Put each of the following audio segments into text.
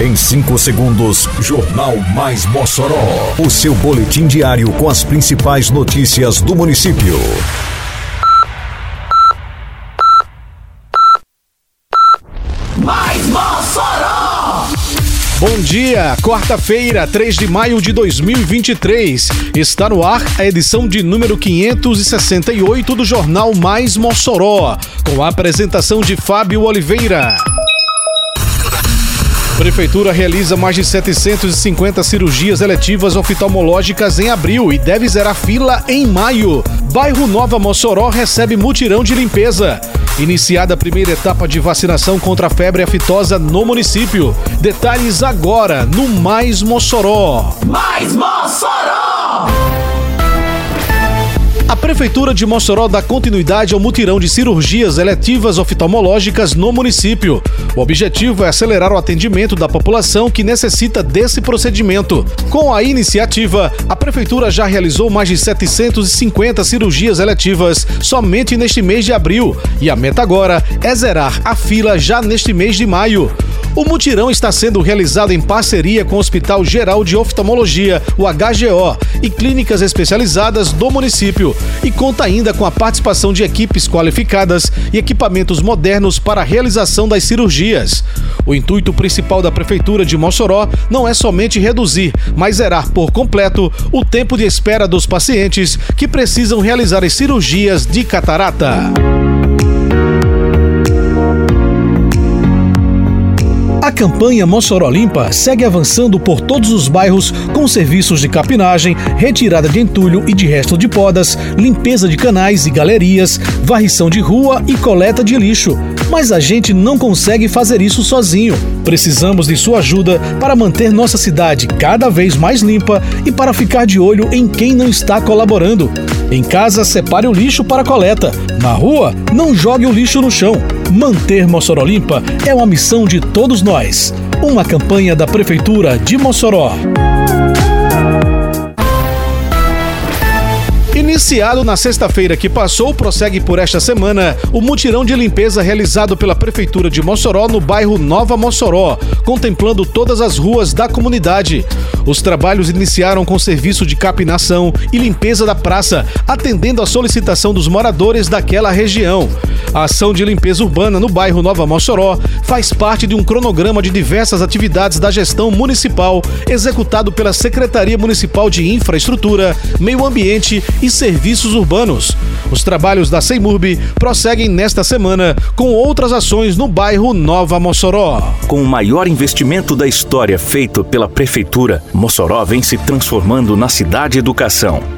Em 5 segundos, Jornal Mais Mossoró. O seu boletim diário com as principais notícias do município. Mais Mossoró! Bom dia, quarta-feira, 3 de maio de 2023. Está no ar a edição de número 568 do Jornal Mais Mossoró, com a apresentação de Fábio Oliveira. Prefeitura realiza mais de 750 cirurgias eletivas oftalmológicas em abril e deve zerar fila em maio. Bairro Nova Mossoró recebe mutirão de limpeza. Iniciada a primeira etapa de vacinação contra a febre aftosa no município. Detalhes agora no Mais Mossoró. Mais Mossoró! A Prefeitura de Mossoró dá continuidade ao mutirão de cirurgias eletivas oftalmológicas no município. O objetivo é acelerar o atendimento da população que necessita desse procedimento. Com a iniciativa, a Prefeitura já realizou mais de 750 cirurgias eletivas somente neste mês de abril e a meta agora é zerar a fila já neste mês de maio. O mutirão está sendo realizado em parceria com o Hospital Geral de Oftalmologia, o HGO, e clínicas especializadas do município, e conta ainda com a participação de equipes qualificadas e equipamentos modernos para a realização das cirurgias. O intuito principal da Prefeitura de Mossoró não é somente reduzir, mas zerar por completo o tempo de espera dos pacientes que precisam realizar as cirurgias de catarata. Campanha Mossoró Limpa segue avançando por todos os bairros com serviços de capinagem, retirada de entulho e de resto de podas, limpeza de canais e galerias, varrição de rua e coleta de lixo. Mas a gente não consegue fazer isso sozinho. Precisamos de sua ajuda para manter nossa cidade cada vez mais limpa e para ficar de olho em quem não está colaborando. Em casa, separe o lixo para coleta. Na rua, não jogue o lixo no chão. Manter Mossoró limpa é uma missão de todos nós. Uma campanha da Prefeitura de Mossoró. Iniciado na sexta-feira que passou, prossegue por esta semana o mutirão de limpeza realizado pela Prefeitura de Mossoró no bairro Nova Mossoró, contemplando todas as ruas da comunidade. Os trabalhos iniciaram com serviço de capinação e limpeza da praça, atendendo à solicitação dos moradores daquela região. A ação de limpeza urbana no bairro Nova Mossoró faz parte de um cronograma de diversas atividades da gestão municipal, executado pela Secretaria Municipal de Infraestrutura, Meio Ambiente e Serviços Urbanos. Os trabalhos da Seimurb prosseguem nesta semana com outras ações no bairro Nova Mossoró. Com o maior investimento da história feito pela Prefeitura, Mossoró vem se transformando na cidade educação.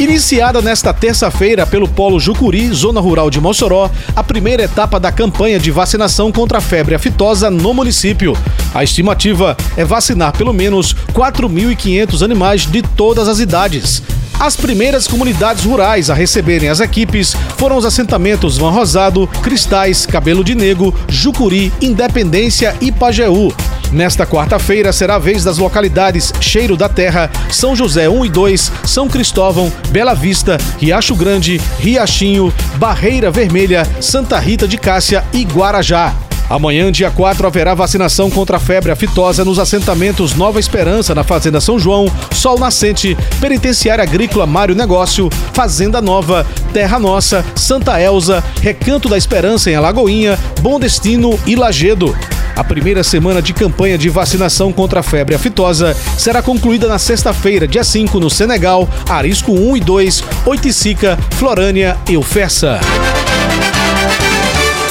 Iniciada nesta terça-feira pelo Polo Jucuri, Zona Rural de Mossoró, a primeira etapa da campanha de vacinação contra a febre aftosa no município. A estimativa é vacinar pelo menos 4.500 animais de todas as idades. As primeiras comunidades rurais a receberem as equipes foram os assentamentos Van Rosado, Cristais, Cabelo de Negro, Jucuri, Independência e Pajeú. Nesta quarta-feira será a vez das localidades Cheiro da Terra, São José 1 e 2, São Cristóvão, Bela Vista, Riacho Grande, Riachinho, Barreira Vermelha, Santa Rita de Cássia e Guarajá. Amanhã, dia 4, haverá vacinação contra a febre aftosa nos assentamentos Nova Esperança, na Fazenda São João, Sol Nascente, Penitenciária Agrícola Mário Negócio, Fazenda Nova, Terra Nossa, Santa Elza, Recanto da Esperança em Alagoinha, Bom Destino e Lagedo. A primeira semana de campanha de vacinação contra a febre aftosa será concluída na sexta-feira, dia 5, no Senegal, Arisco 1 e 2, Oiticica, Florânia e Ufessa.